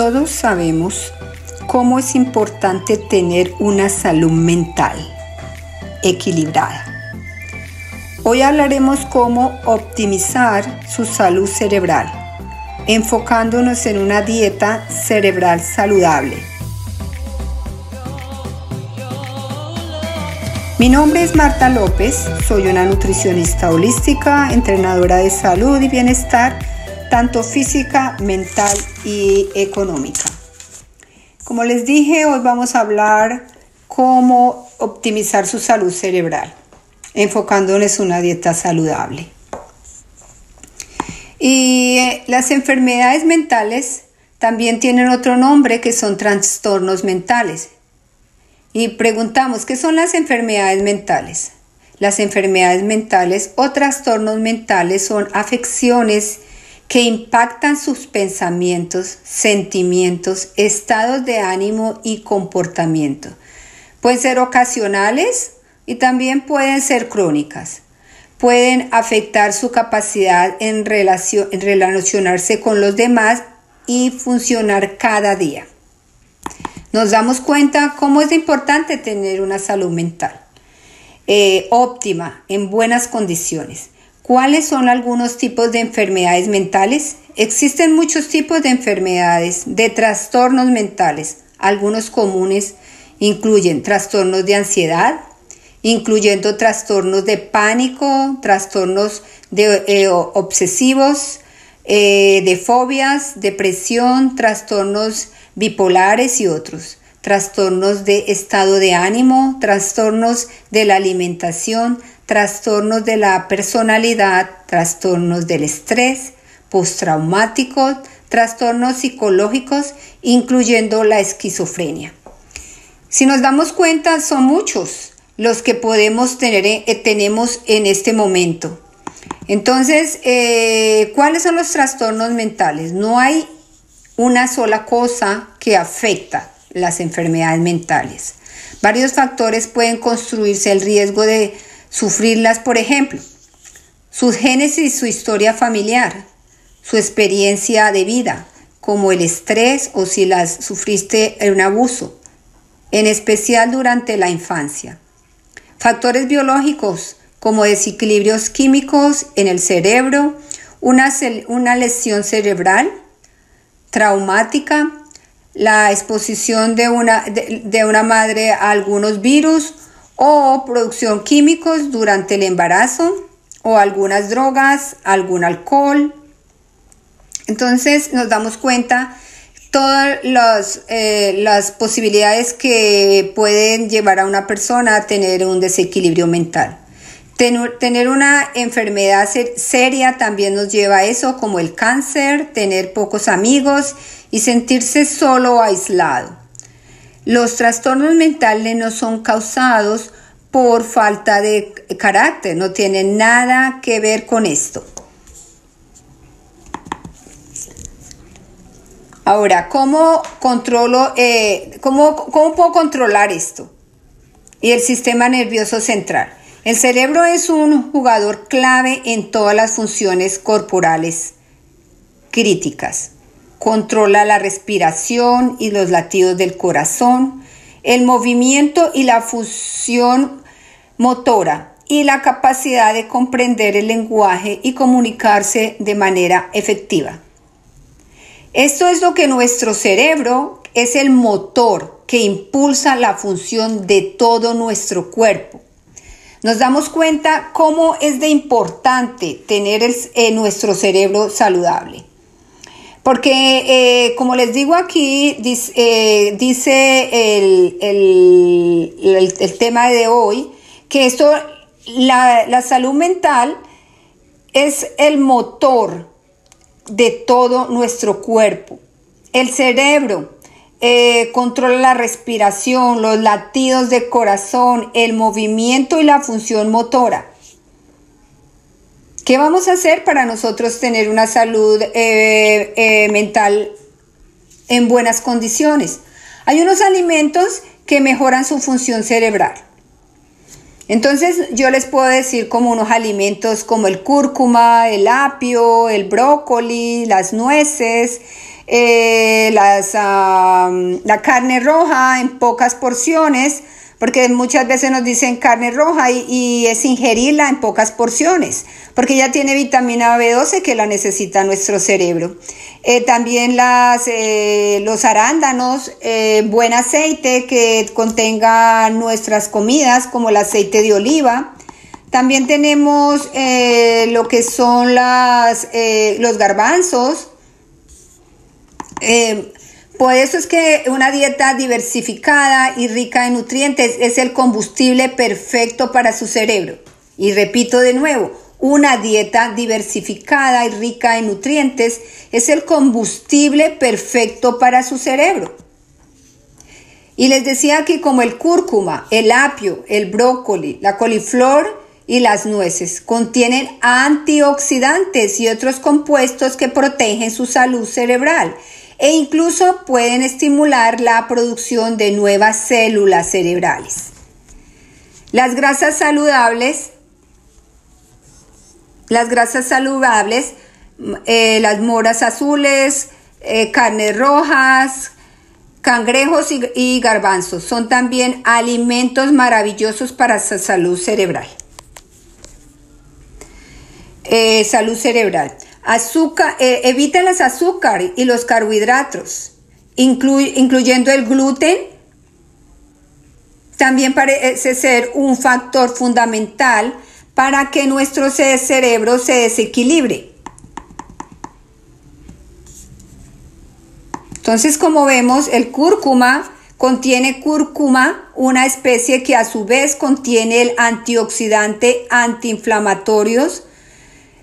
Todos sabemos cómo es importante tener una salud mental equilibrada. Hoy hablaremos cómo optimizar su salud cerebral, enfocándonos en una dieta cerebral saludable. Mi nombre es Marta López, soy una nutricionista holística, entrenadora de salud y bienestar, tanto física, mental y económica. Como les dije, hoy vamos a hablar cómo optimizar su salud cerebral, enfocándonos en una dieta saludable. Y eh, las enfermedades mentales también tienen otro nombre que son trastornos mentales. Y preguntamos, ¿qué son las enfermedades mentales? Las enfermedades mentales o trastornos mentales son afecciones que impactan sus pensamientos, sentimientos, estados de ánimo y comportamiento. Pueden ser ocasionales y también pueden ser crónicas. Pueden afectar su capacidad en, relacionarse con los demás y funcionar cada día. Nos damos cuenta cómo es importante tener una salud mental eh, óptima, en buenas condiciones. ¿Cuáles son algunos tipos de enfermedades mentales? Existen muchos tipos de enfermedades, de trastornos mentales. Algunos comunes incluyen trastornos de ansiedad, incluyendo trastornos de pánico, trastornos de, eh, obsesivos, eh, de fobias, depresión, trastornos bipolares y otros trastornos de estado de ánimo, trastornos de la alimentación, trastornos de la personalidad, trastornos del estrés, postraumáticos, trastornos psicológicos, incluyendo la esquizofrenia. Si nos damos cuenta, son muchos los que podemos tener, eh, tenemos en este momento. Entonces, eh, ¿cuáles son los trastornos mentales? No hay una sola cosa que afecta las enfermedades mentales. Varios factores pueden construirse el riesgo de sufrirlas, por ejemplo, su génesis, su historia familiar, su experiencia de vida, como el estrés o si las sufriste en un abuso, en especial durante la infancia. Factores biológicos como desequilibrios químicos en el cerebro, una, una lesión cerebral traumática, la exposición de una, de una madre a algunos virus o producción químicos durante el embarazo o algunas drogas, algún alcohol. Entonces nos damos cuenta todas eh, las posibilidades que pueden llevar a una persona a tener un desequilibrio mental. Tener una enfermedad seria también nos lleva a eso, como el cáncer, tener pocos amigos y sentirse solo o aislado. Los trastornos mentales no son causados por falta de carácter, no tienen nada que ver con esto. Ahora, ¿cómo controlo, eh, cómo, cómo puedo controlar esto? Y el sistema nervioso central. El cerebro es un jugador clave en todas las funciones corporales críticas controla la respiración y los latidos del corazón, el movimiento y la fusión motora y la capacidad de comprender el lenguaje y comunicarse de manera efectiva. Esto es lo que nuestro cerebro es el motor que impulsa la función de todo nuestro cuerpo. Nos damos cuenta cómo es de importante tener el, nuestro cerebro saludable. Porque, eh, como les digo aquí, eh, dice, el, tema de hoy, que esto, la, salud mental es el motor de todo nuestro cuerpo. El cerebro eh, controla la respiración, los latidos de corazón, el movimiento y la función motora. ¿Qué vamos a hacer para nosotros tener una salud eh, eh, mental en buenas condiciones? Hay unos alimentos que mejoran su función cerebral. Entonces yo les puedo decir como unos alimentos como el cúrcuma, el apio, el brócoli, las nueces, eh, las, la carne roja en pocas porciones, porque muchas veces nos dicen carne roja y, es ingerirla en pocas porciones, porque ya tiene vitamina B12 que la necesita nuestro cerebro. Eh, también eh, los arándanos, eh, buen aceite que contenga nuestras comidas, como el aceite de oliva. También tenemos lo que son los garbanzos. Por eso es que una dieta diversificada y rica en nutrientes es el combustible perfecto para su cerebro. Y repito de nuevo, una dieta diversificada y rica en nutrientes es el combustible perfecto para su cerebro. Y les decía que como el cúrcuma, el apio, el brócoli, la coliflor y las nueces contienen antioxidantes y otros compuestos que protegen su salud cerebral e incluso pueden estimular la producción de nuevas células cerebrales. Las grasas saludables, las grasas saludables, eh, las moras azules, eh, carnes rojas, cangrejos y, garbanzos son también alimentos maravillosos para su salud cerebral. Eh, salud cerebral. Azúcar, eh, evita las azúcares y los carbohidratos, incluyendo el gluten. También parece ser un factor fundamental para que nuestro cerebro se desequilibre. Entonces, como vemos, el cúrcuma contiene cúrcuma, una especie que a su vez contiene el antioxidante antiinflamatorios.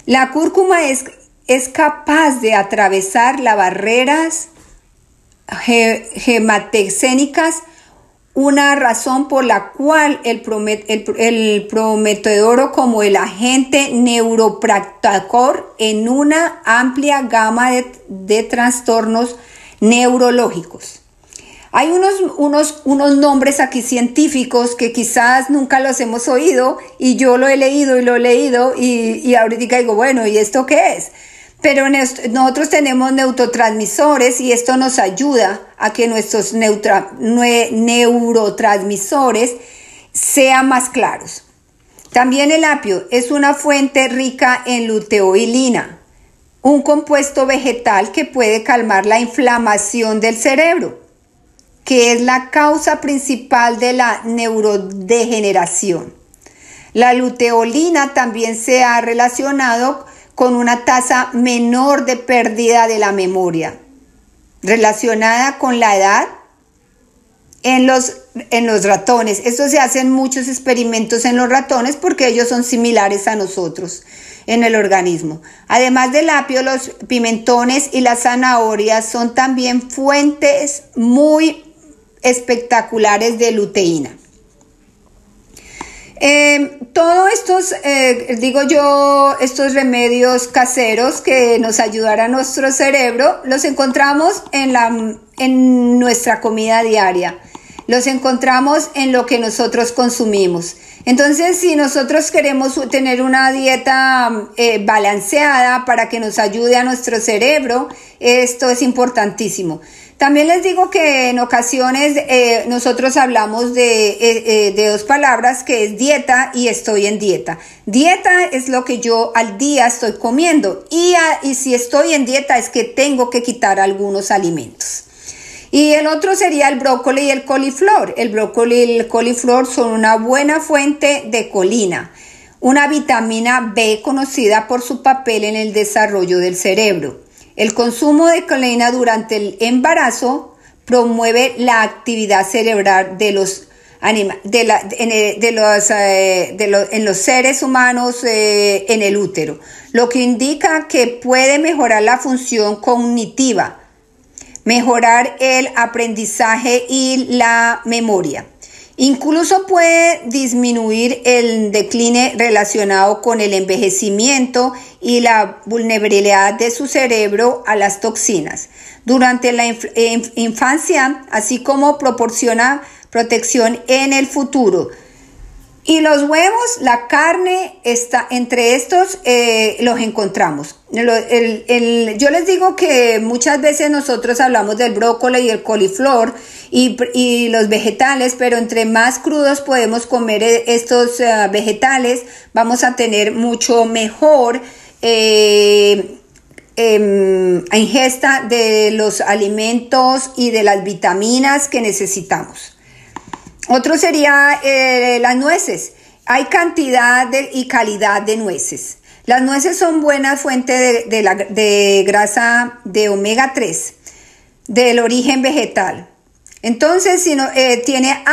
La cúrcuma es es capaz de atravesar las barreras gematexénicas, una razón por la cual el, prometedor como el agente neuropractacor en una amplia gama de, trastornos neurológicos. Hay unos, unos, unos, nombres aquí científicos que quizás nunca los hemos oído y yo lo he leído y lo he leído y, y ahorita digo, bueno, ¿y esto qué es? Pero nosotros tenemos neurotransmisores y esto nos ayuda a que nuestros neurotransmisores sean más claros. También el apio es una fuente rica en luteolina, un compuesto vegetal que puede calmar la inflamación del cerebro, que es la causa principal de la neurodegeneración. La luteolina también se ha relacionado con una tasa menor de pérdida de la memoria, relacionada con la edad en los, en los ratones. Esto se hacen muchos experimentos en los ratones porque ellos son similares a nosotros en el organismo. Además del apio, los pimentones y las zanahorias son también fuentes muy espectaculares de luteína. Eh, todos estos, eh, digo yo, estos remedios caseros que nos ayudarán a nuestro cerebro, los encontramos en, la, en nuestra comida diaria. Los encontramos en lo que nosotros consumimos. Entonces, si nosotros queremos tener una dieta eh, balanceada para que nos ayude a nuestro cerebro, esto es importantísimo. También les digo que en ocasiones eh, nosotros hablamos de, eh, eh, de, dos palabras que es dieta y estoy en dieta. Dieta es lo que yo al día estoy comiendo y, y si estoy en dieta es que tengo que quitar algunos alimentos. Y el otro sería el brócoli y el coliflor. El brócoli y el coliflor son una buena fuente de colina, una vitamina B conocida por su papel en el desarrollo del cerebro. El consumo de colina durante el embarazo promueve la actividad cerebral de los de, los, eh, en los seres humanos eh, en el útero, lo que indica que puede mejorar la función cognitiva, mejorar el aprendizaje y la memoria. Incluso puede disminuir el decline relacionado con el envejecimiento y la vulnerabilidad de su cerebro a las toxinas durante la infancia, así como proporciona protección en el futuro. Y los huevos, la carne, está, entre estos eh, los encontramos. yo les digo que muchas veces nosotros hablamos del brócoli y el coliflor y, los vegetales, pero entre más crudos podemos comer eh, estos eh, vegetales, vamos a tener mucho mejor em, ingesta de los alimentos y de las vitaminas que necesitamos. Otro sería eh, las nueces. Hay cantidad y calidad de nueces. Las nueces son buenas fuentes de, grasa de omega 3 del origen vegetal. Entonces, eh, tiene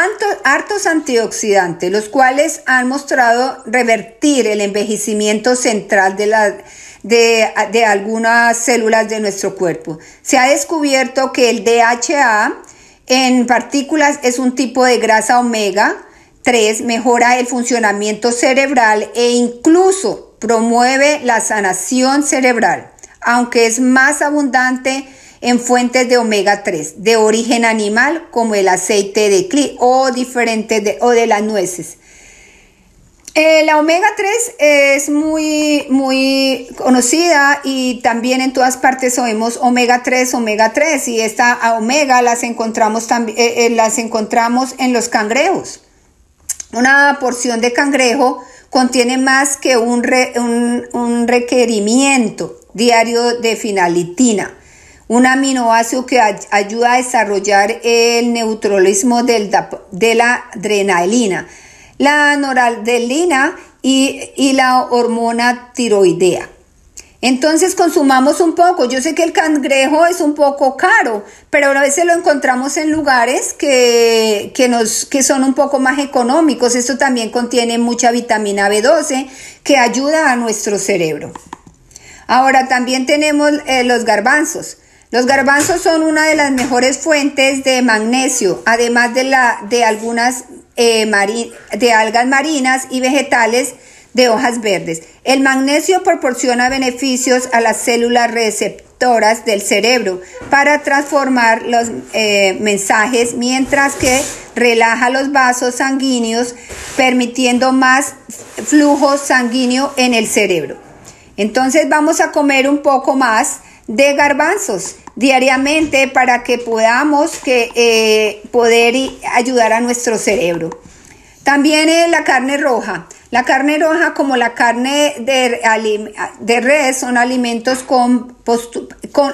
hartos antioxidantes, los cuales han mostrado revertir el envejecimiento central de algunas células de nuestro cuerpo. Se ha descubierto que el DHA en partículas es un tipo de grasa omega 3, mejora el funcionamiento cerebral e incluso promueve la sanación cerebral, aunque es más abundante en fuentes de omega 3 de origen animal como el aceite de cli o diferentes de, o de las nueces. Eh, la omega 3 es muy, muy conocida y también en todas partes oímos omega 3, omega 3 y esta omega las encontramos, eh, eh, las encontramos en los cangrejos. Una porción de cangrejo contiene más que un, un, requerimiento diario de finalitina, un aminoácido que ayuda a desarrollar el neutralismo de la adrenalina la noradrenalina y, y la hormona tiroidea. Entonces consumamos un poco. Yo sé que el cangrejo es un poco caro, pero a veces lo encontramos en lugares que, nos, que son un poco más económicos. Esto también contiene mucha vitamina B12 que ayuda a nuestro cerebro. Ahora también tenemos eh, los garbanzos. Los garbanzos son una de las mejores fuentes de magnesio, además de, la, de algunas eh, de algas marinas y vegetales de hojas verdes. El magnesio proporciona beneficios a las células receptoras del cerebro para transformar los eh, mensajes, mientras que relaja los vasos sanguíneos, permitiendo más flujo sanguíneo en el cerebro. Entonces vamos a comer un poco más de garbanzos diariamente para que podamos que, eh, poder ayudar a nuestro cerebro. También la carne roja. La carne roja como la carne de, de res son alimentos con,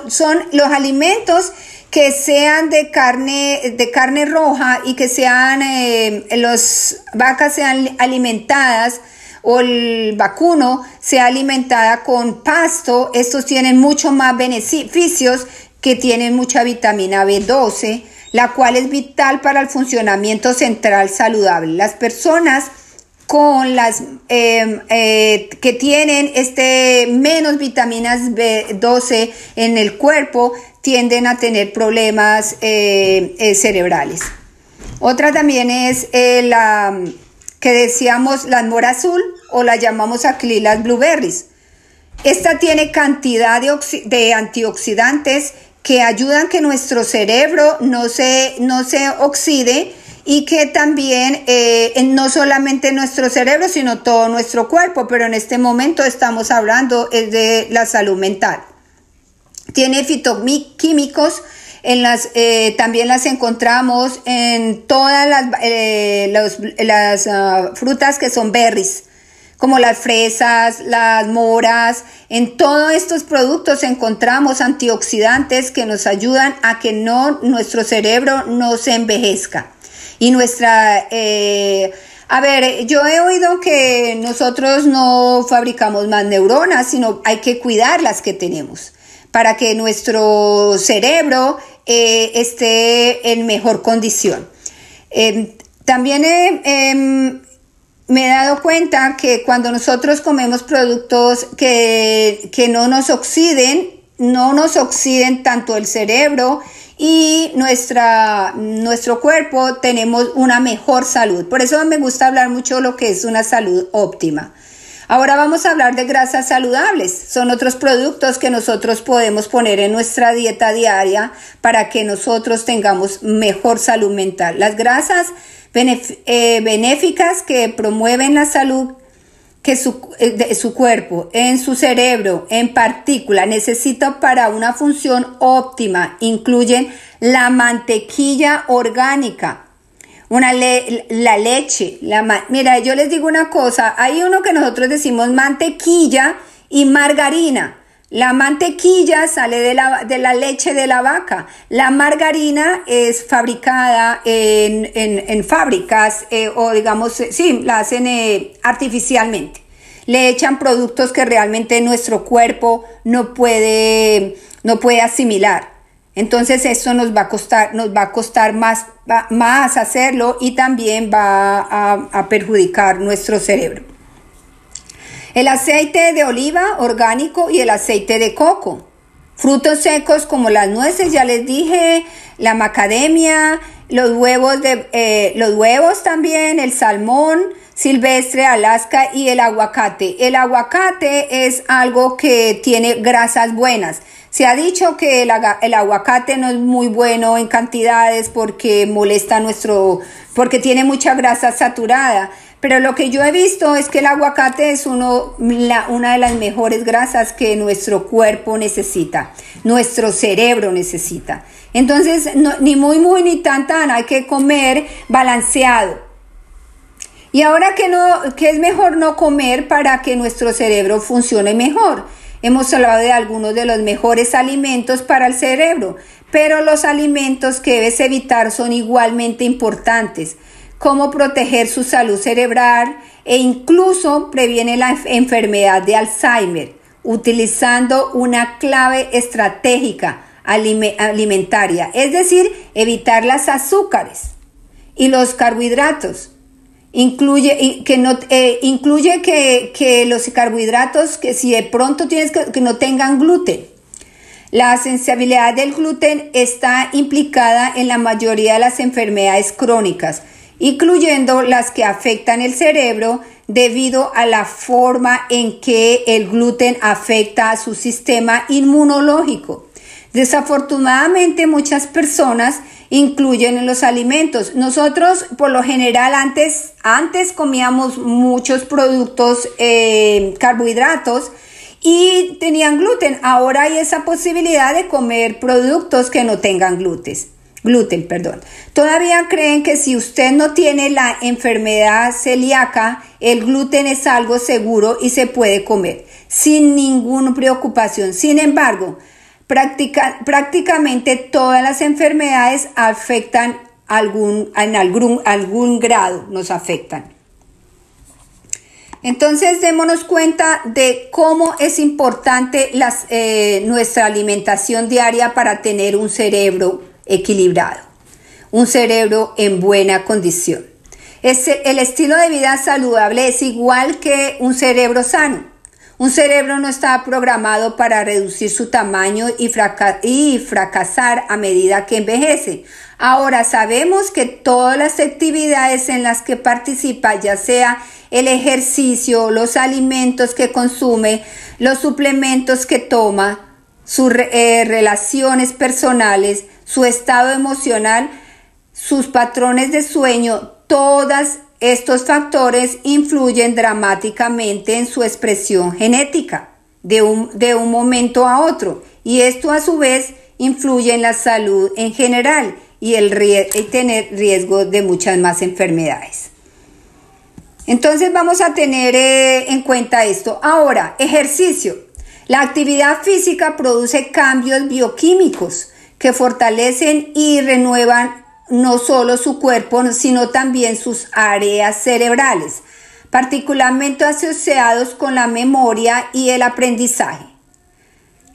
son los alimentos que sean de carne, de carne roja y que sean, eh, los vacas sean alimentadas o el vacuno sea alimentada con pasto, estos tienen mucho más beneficios que tienen mucha vitamina B12, la cual es vital para el funcionamiento central saludable. Las personas con las em, eh, que tienen este menos vitaminas B12 en el cuerpo tienden a tener problemas eh, eh, cerebrales. Otra también es la que decíamos la mora azul o la llamamos aquí las blueberries. Esta tiene cantidad de, antioxidantes que ayudan que nuestro cerebro no se, no se oxide y que también eh, no solamente nuestro cerebro, sino todo nuestro cuerpo, pero en este momento estamos hablando de la salud mental. Tiene fitoquímicos en las, eh, también las encontramos en todas las, eh, las ah, frutas que son berries, como las fresas, las moras. En todos estos productos encontramos antioxidantes que nos ayudan a que no, nuestro cerebro no se envejezca. Y nuestra... Eh, a ver, yo he oído que nosotros no fabricamos más neuronas, sino hay que cuidar las que tenemos para que nuestro cerebro eh, esté en mejor condición. Em, también em, me he dado cuenta que cuando nosotros comemos productos que, no nos oxiden, no nos oxiden tanto el cerebro y nuestra, nuestro cuerpo, tenemos una mejor salud. Por eso me gusta hablar mucho de lo que es una salud óptima. Ahora vamos a hablar de grasas saludables. Son otros productos que nosotros podemos poner en nuestra dieta diaria para que nosotros tengamos mejor salud mental. Las grasas eh, benéficas que promueven la salud que su, eh, de su cuerpo, en su cerebro, en partícula, necesita para una función óptima, incluyen la mantequilla orgánica, una la leche, la mira, yo les digo una cosa, hay uno que nosotros decimos mantequilla y margarina. La mantequilla sale de la, de la leche de la vaca. La margarina es fabricada en, en, fábricas eh, o digamos, sí, la hacen eh, artificialmente. Le echan productos que realmente nuestro cuerpo no puede, no puede asimilar. Entonces eso nos va a costar, nos va a costar más, más hacerlo y también va a, perjudicar nuestro cerebro. El aceite de oliva orgánico y el aceite de coco. Frutos secos como las nueces, ya les dije, la macadamia, los huevos, de, eh, los huevos también, el salmón silvestre, Alaska y el aguacate. El aguacate es algo que tiene grasas buenas. Se ha dicho que el, aguacate no es muy bueno en cantidades porque molesta nuestro, porque tiene mucha grasa saturada. Pero lo que yo he visto es que el aguacate es uno, una de las mejores grasas que nuestro cuerpo necesita, nuestro cerebro necesita. Entonces, ni muy, muy, ni tan, tan, hay que comer balanceado. Y ahora que no, que es mejor no comer para que nuestro cerebro funcione mejor. Hemos hablado de algunos de los mejores alimentos para el cerebro, pero los alimentos que debes evitar son igualmente importantes, como proteger su salud cerebral e incluso previene la enfermedad de Alzheimer, utilizando una clave estratégica alimentaria, es decir, evitar las azúcares y los carbohidratos Incluye que no, eh, incluye que, los carbohidratos, que si de pronto tienes que, no tengan gluten. La sensibilidad del gluten está implicada en la mayoría de las enfermedades crónicas, incluyendo las que afectan el cerebro debido a la forma en que el gluten afecta a su sistema inmunológico. Desafortunadamente muchas personas incluyen en los alimentos. Nosotros por lo general antes, antes comíamos muchos productos eh, carbohidratos y tenían gluten. Ahora hay esa posibilidad de comer productos que no tengan gluten. Gluten, perdón. Todavía creen que si usted no tiene la enfermedad celíaca, el gluten es algo seguro y se puede comer sin ninguna preocupación. Sin embargo, prácticamente todas las enfermedades afectan algún, en algún, algún grado, nos afectan. Entonces démonos cuenta de cómo es importante eh, nuestra alimentación diaria para tener un cerebro equilibrado, un cerebro en buena condición. el estilo de vida saludable es igual que un cerebro sano. Un cerebro no está programado para reducir su tamaño y, fracasar a medida que envejece. Ahora sabemos que todas las actividades en las que participa, ya sea el ejercicio, los alimentos que consume, los suplementos que toma, sus eh, relaciones personales, su estado emocional, sus patrones de sueño, todas estos factores influyen dramáticamente en su expresión genética de un, de un momento a otro y esto a su vez influye en la salud en general y el tener riesgo de muchas más enfermedades. Entonces vamos a tener eh, en cuenta esto. Ahora, ejercicio. La actividad física produce cambios bioquímicos que fortalecen y renuevan no solo su cuerpo, sino también sus áreas cerebrales, particularmente asociados con la memoria y el aprendizaje.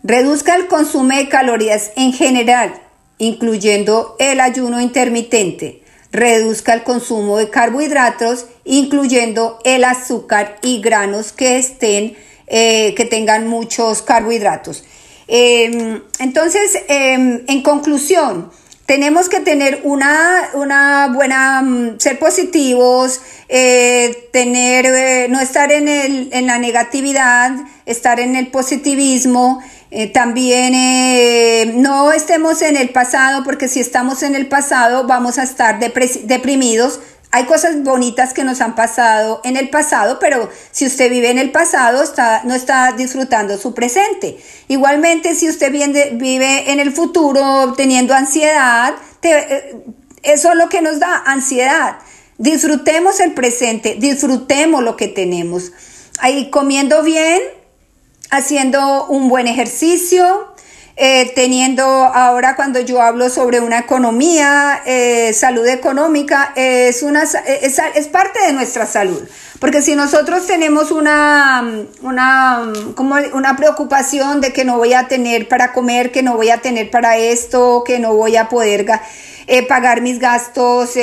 Reduzca el consumo de calorías en general, incluyendo el ayuno intermitente. Reduzca el consumo de carbohidratos, incluyendo el azúcar y granos que estén, eh, que tengan muchos carbohidratos. Em, entonces, em, en conclusión, tenemos que tener una, una buena, mm, ser positivos, eh, tener, eh, no estar en, el, en la negatividad, estar en el positivismo, eh, también no estemos en el pasado, porque si estamos en el pasado vamos a estar deprimidos, hay cosas bonitas que nos han pasado en el pasado, pero si usted vive en el pasado, está, no está disfrutando su presente. Igualmente, si usted vive en el futuro teniendo ansiedad, eh, eso es lo que nos da ansiedad. Disfrutemos el presente, disfrutemos lo que tenemos. Ahí comiendo bien, haciendo un buen ejercicio, eh, teniendo ahora cuando yo hablo sobre una economía, eh, salud económica, es, una, es, es, parte de nuestra salud. Porque si nosotros tenemos una, una, como una preocupación de que no voy a tener para comer, que no voy a tener para esto, que no voy a poder eh, pagar mis gastos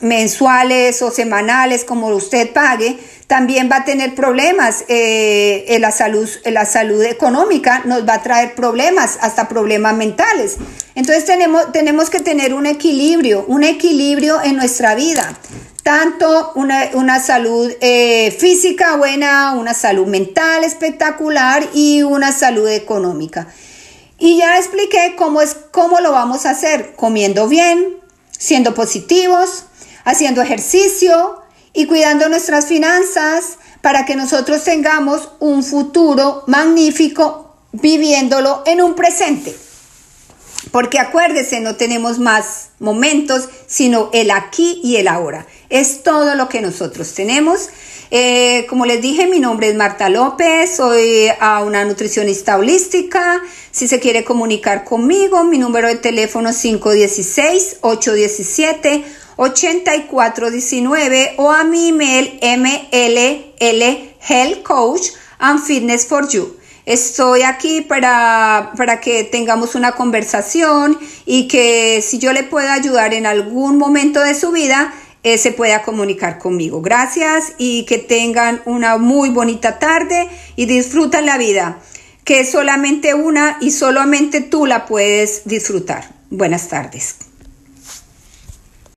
mensuales o semanales como usted pague, también va a tener problemas eh, en, la salud, en la salud económica, nos va a traer problemas, hasta problemas mentales. Entonces tenemos, tenemos que tener un equilibrio, un equilibrio en nuestra vida. Tanto una, salud eh, física buena, una salud mental espectacular y una salud económica. Y ya expliqué cómo, es, cómo lo vamos a hacer, comiendo bien, siendo positivos, haciendo ejercicio, y cuidando nuestras finanzas para que nosotros tengamos un futuro magnífico viviéndolo en un presente. Porque acuérdese, no tenemos más momentos, sino el aquí y el ahora. Es todo lo que nosotros tenemos. Eh, como les dije, mi nombre es Marta López, soy a una nutricionista holística. Si se quiere comunicar conmigo, mi número de teléfono es 516-817. 8419 o a mi email mll health coach and fitness for you. Estoy aquí para, para que tengamos una conversación y que si yo le puedo ayudar en algún momento de su vida, eh, se pueda comunicar conmigo. Gracias y que tengan una muy bonita tarde y disfrutan la vida, que es solamente una y solamente tú la puedes disfrutar. Buenas tardes.